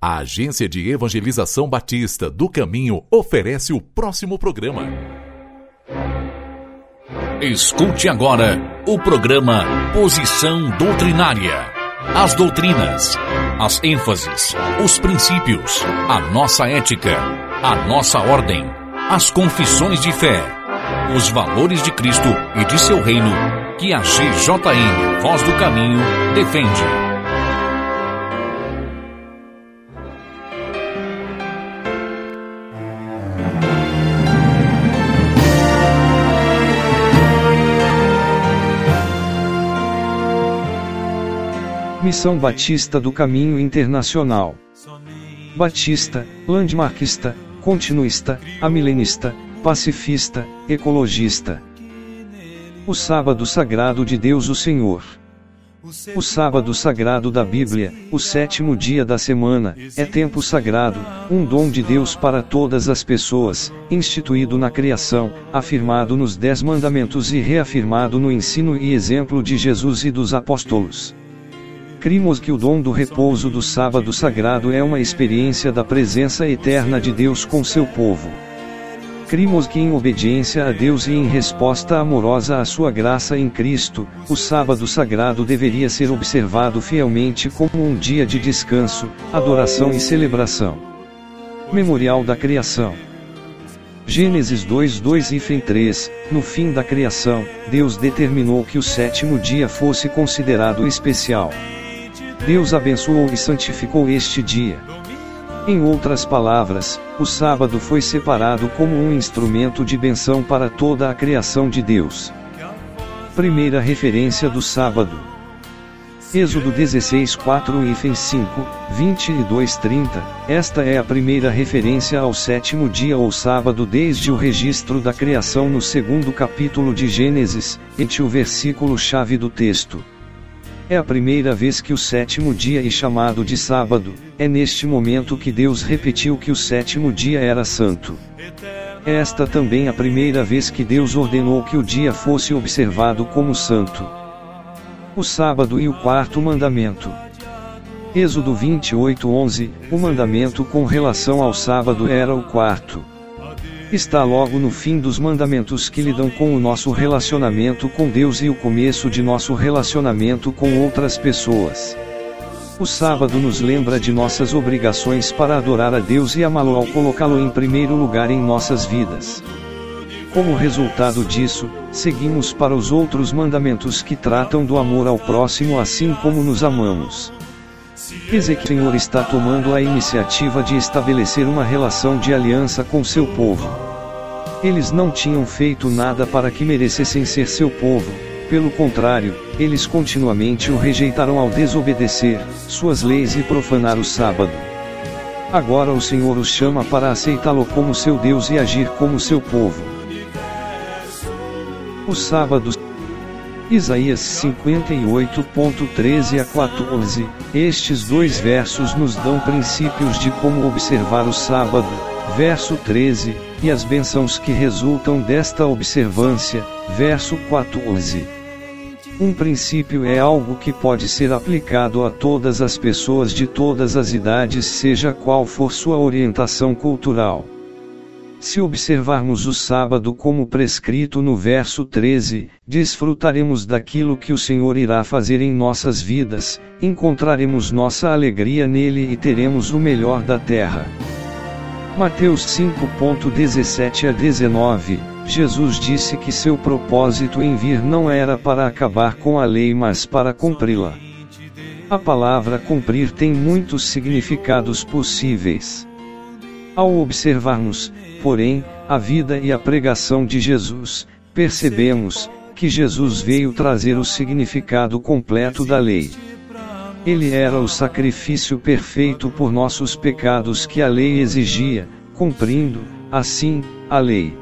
A Agência de Evangelização Batista do Caminho oferece o próximo programa. Escute agora o programa Posição Doutrinária. As doutrinas, as ênfases, os princípios, a nossa ética, a nossa ordem, as confissões de fé, os valores de Cristo e de seu reino que a GJM Voz do Caminho defende. Missão Batista do Caminho Internacional. Batista, landmarkista, continuista, amilenista, pacifista, ecologista. O sábado sagrado de Deus o Senhor. O sábado sagrado da Bíblia, o sétimo dia da semana, é tempo sagrado, um dom de Deus para todas as pessoas, instituído na criação, afirmado nos Dez Mandamentos e reafirmado no ensino e exemplo de Jesus e dos apóstolos. Crimos que o dom do repouso do sábado sagrado é uma experiência da presença eterna de Deus com seu povo. Crimos que em obediência a Deus e em resposta amorosa à sua graça em Cristo, o sábado sagrado deveria ser observado fielmente como um dia de descanso, adoração e celebração. Memorial da Criação. Gênesis 2 2 e 3, no fim da criação, Deus determinou que o sétimo dia fosse considerado especial. Deus abençoou e santificou este dia. Em outras palavras, o sábado foi separado como um instrumento de benção para toda a criação de Deus. Primeira referência do sábado. Êxodo 16 4 e 5, 22 30, esta é a primeira referência ao sétimo dia ou sábado desde o registro da criação no segundo capítulo de Gênesis, e o versículo-chave do texto. É a primeira vez que o sétimo dia é chamado de sábado, é neste momento que Deus repetiu que o sétimo dia era santo. É esta também a primeira vez que Deus ordenou que o dia fosse observado como santo. O sábado e o quarto mandamento. Êxodo 28:11, o mandamento com relação ao sábado era o quarto está logo no fim dos mandamentos que lidam com o nosso relacionamento com Deus e o começo de nosso relacionamento com outras pessoas. O sábado nos lembra de nossas obrigações para adorar a Deus e amá-lo ao colocá-lo em primeiro lugar em nossas vidas. Como resultado disso, seguimos para os outros mandamentos que tratam do amor ao próximo assim como nos amamos. Ezequiel está tomando a iniciativa de estabelecer uma relação de aliança com seu povo. Eles não tinham feito nada para que merecessem ser seu povo, pelo contrário, eles continuamente o rejeitaram ao desobedecer suas leis e profanar o sábado. Agora o Senhor os chama para aceitá-lo como seu Deus e agir como seu povo. O sábado Isaías 58.13 a 14. Estes dois versos nos dão princípios de como observar o sábado, verso 13, e as bênçãos que resultam desta observância, verso 14. Um princípio é algo que pode ser aplicado a todas as pessoas de todas as idades, seja qual for sua orientação cultural. Se observarmos o sábado como prescrito no verso 13, desfrutaremos daquilo que o Senhor irá fazer em nossas vidas, encontraremos nossa alegria nele e teremos o melhor da terra. Mateus 5.17 a 19 Jesus disse que seu propósito em vir não era para acabar com a lei mas para cumpri-la. A palavra cumprir tem muitos significados possíveis. Ao observarmos, porém, a vida e a pregação de Jesus, percebemos que Jesus veio trazer o significado completo da lei. Ele era o sacrifício perfeito por nossos pecados que a lei exigia, cumprindo, assim, a lei.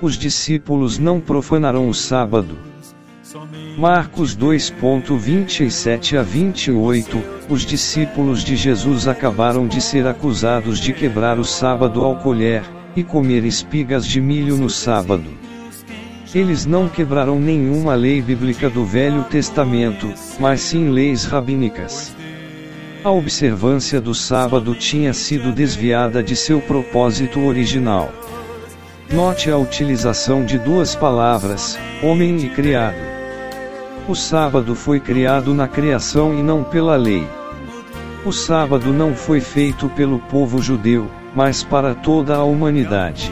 Os discípulos não profanaram o sábado, Marcos 2.27 a 28 Os discípulos de Jesus acabaram de ser acusados de quebrar o sábado ao colher e comer espigas de milho no sábado. Eles não quebraram nenhuma lei bíblica do Velho Testamento, mas sim leis rabínicas. A observância do sábado tinha sido desviada de seu propósito original. Note a utilização de duas palavras, homem e criado. O sábado foi criado na criação e não pela lei. O sábado não foi feito pelo povo judeu, mas para toda a humanidade.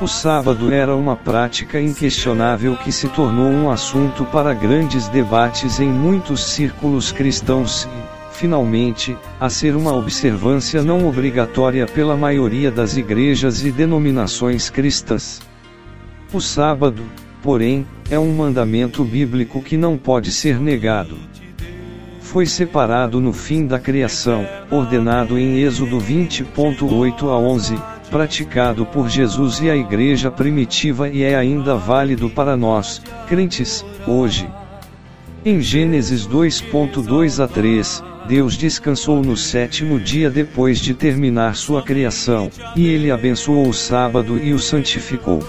O sábado era uma prática inquestionável que se tornou um assunto para grandes debates em muitos círculos cristãos e, finalmente, a ser uma observância não obrigatória pela maioria das igrejas e denominações cristãs. O sábado, porém, é um mandamento bíblico que não pode ser negado. Foi separado no fim da criação, ordenado em Êxodo 20.8 a 11, praticado por Jesus e a igreja primitiva e é ainda válido para nós, crentes, hoje. Em Gênesis 2.2 a 3, Deus descansou no sétimo dia depois de terminar sua criação, e ele abençoou o sábado e o santificou.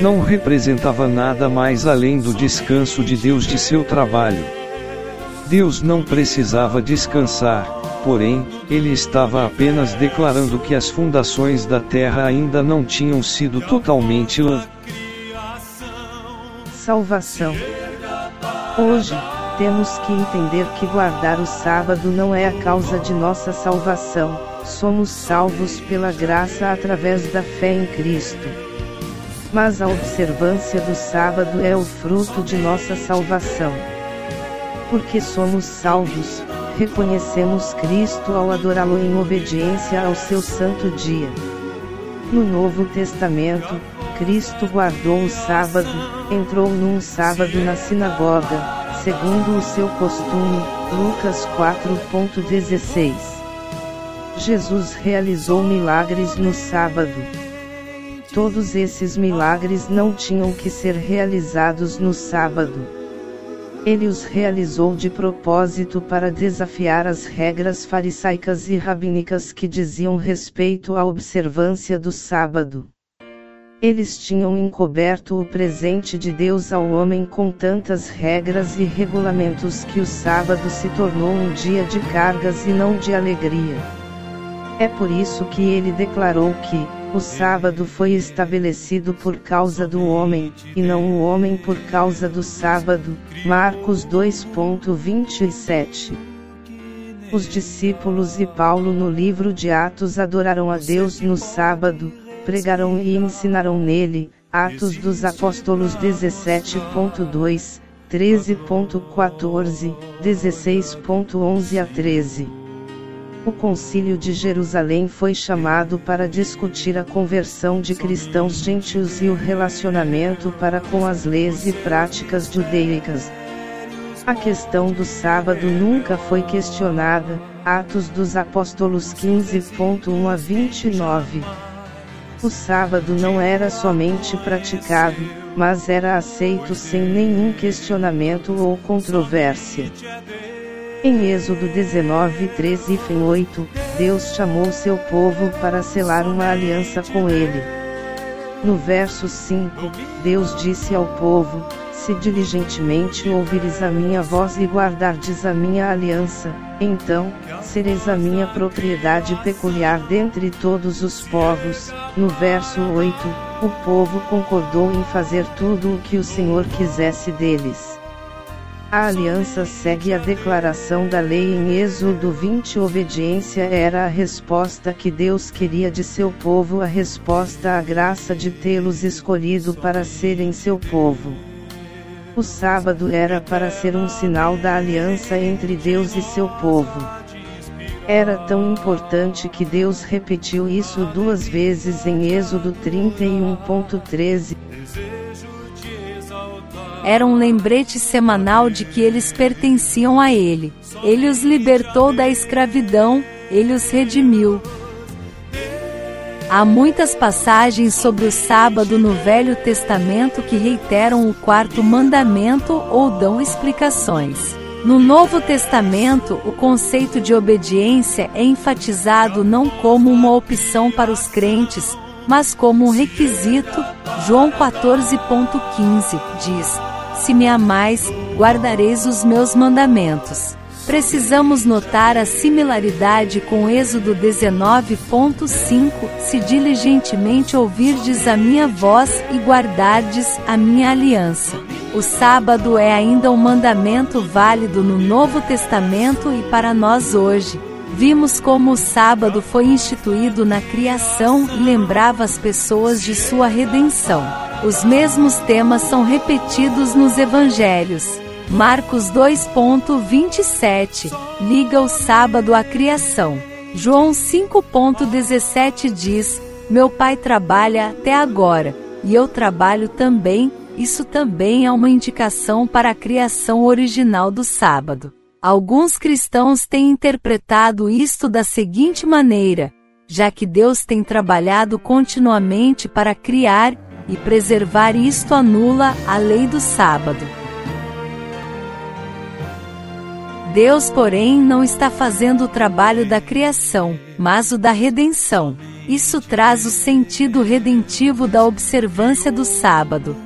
Não representava nada mais além do descanso de Deus de seu trabalho. Deus não precisava descansar, porém, ele estava apenas declarando que as fundações da terra ainda não tinham sido totalmente lançadas. Salvação. Hoje, temos que entender que guardar o sábado não é a causa de nossa salvação, somos salvos pela graça através da fé em Cristo. Mas a observância do sábado é o fruto de nossa salvação. Porque somos salvos, reconhecemos Cristo ao adorá-lo em obediência ao seu santo dia. No Novo Testamento, Cristo guardou o sábado, entrou num sábado na sinagoga, segundo o seu costume, Lucas 4.16. Jesus realizou milagres no sábado. Todos esses milagres não tinham que ser realizados no sábado. Ele os realizou de propósito para desafiar as regras farisaicas e rabínicas que diziam respeito à observância do sábado. Eles tinham encoberto o presente de Deus ao homem com tantas regras e regulamentos que o sábado se tornou um dia de cargas e não de alegria. É por isso que ele declarou que, o sábado foi estabelecido por causa do homem, e não o homem por causa do sábado. Marcos 2.27. Os discípulos e Paulo no livro de Atos adoraram a Deus no sábado, pregaram e ensinaram nele. Atos dos Apóstolos 17.2, 13.14, 16.11 a 13 o Concílio de Jerusalém foi chamado para discutir a conversão de cristãos gentios e o relacionamento para com as leis e práticas judaicas. A questão do sábado nunca foi questionada, Atos dos Apóstolos 15.1 a 29. O sábado não era somente praticado, mas era aceito sem nenhum questionamento ou controvérsia. Em Êxodo 19, 13 e 8, Deus chamou seu povo para selar uma aliança com ele. No verso 5, Deus disse ao povo: Se diligentemente ouvires a minha voz e guardardes a minha aliança, então, sereis a minha propriedade peculiar dentre todos os povos. No verso 8, o povo concordou em fazer tudo o que o Senhor quisesse deles. A aliança segue a declaração da lei em Êxodo 20. Obediência era a resposta que Deus queria de seu povo, a resposta à graça de tê-los escolhido para serem seu povo. O sábado era para ser um sinal da aliança entre Deus e seu povo. Era tão importante que Deus repetiu isso duas vezes em Êxodo 31.13 era um lembrete semanal de que eles pertenciam a Ele. Ele os libertou da escravidão, ele os redimiu. Há muitas passagens sobre o sábado no Velho Testamento que reiteram o quarto mandamento ou dão explicações. No Novo Testamento, o conceito de obediência é enfatizado não como uma opção para os crentes, mas como um requisito. João 14.15 diz: se me amais, guardareis os meus mandamentos. Precisamos notar a similaridade com Êxodo 19.5: Se diligentemente ouvirdes a minha voz e guardardes a minha aliança. O sábado é ainda um mandamento válido no Novo Testamento e para nós hoje. Vimos como o sábado foi instituído na criação e lembrava as pessoas de sua redenção. Os mesmos temas são repetidos nos evangelhos. Marcos 2.27 liga o sábado à criação. João 5.17 diz: Meu pai trabalha até agora, e eu trabalho também. Isso também é uma indicação para a criação original do sábado. Alguns cristãos têm interpretado isto da seguinte maneira: já que Deus tem trabalhado continuamente para criar e preservar, isto anula a lei do sábado. Deus, porém, não está fazendo o trabalho da criação, mas o da redenção. Isso traz o sentido redentivo da observância do sábado.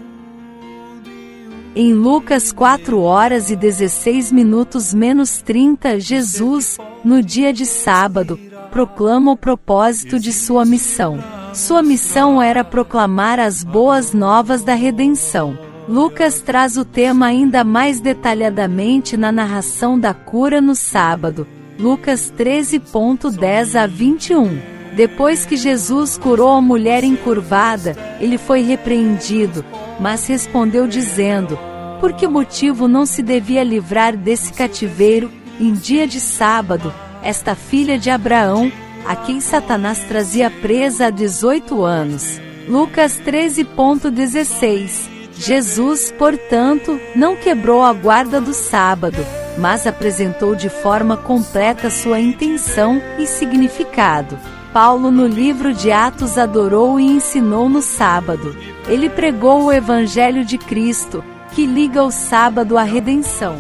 Em Lucas 4 horas e 16 minutos menos 30, Jesus, no dia de sábado, proclama o propósito de sua missão. Sua missão era proclamar as boas novas da redenção. Lucas traz o tema ainda mais detalhadamente na narração da cura no sábado. Lucas 13.10 a 21. Depois que Jesus curou a mulher encurvada, ele foi repreendido, mas respondeu dizendo: Por que motivo não se devia livrar desse cativeiro, em dia de sábado, esta filha de Abraão, a quem Satanás trazia presa há 18 anos? Lucas 13.16 Jesus, portanto, não quebrou a guarda do sábado, mas apresentou de forma completa sua intenção e significado. Paulo, no livro de Atos, adorou e ensinou no sábado. Ele pregou o Evangelho de Cristo, que liga o sábado à redenção.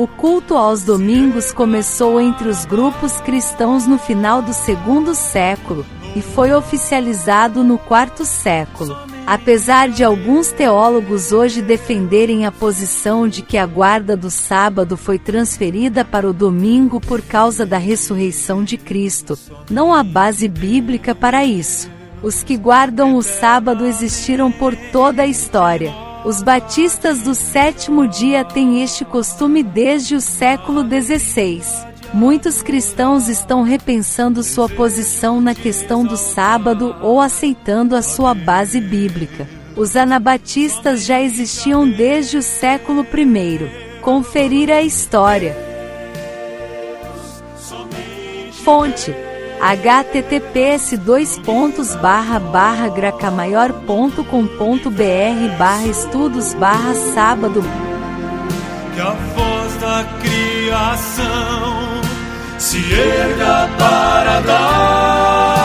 O culto aos domingos começou entre os grupos cristãos no final do segundo século e foi oficializado no quarto século. Apesar de alguns teólogos hoje defenderem a posição de que a guarda do sábado foi transferida para o domingo por causa da ressurreição de Cristo, não há base bíblica para isso. Os que guardam o sábado existiram por toda a história. Os batistas do sétimo dia têm este costume desde o século XVI. Muitos cristãos estão repensando sua posição na questão do sábado ou aceitando a sua base bíblica. Os anabatistas já existiam desde o século I. Conferir a história. Fonte https dois pontos barra barra gracamaior.com.br barra estudos barra sábado. Que a voz da criação se erga para dar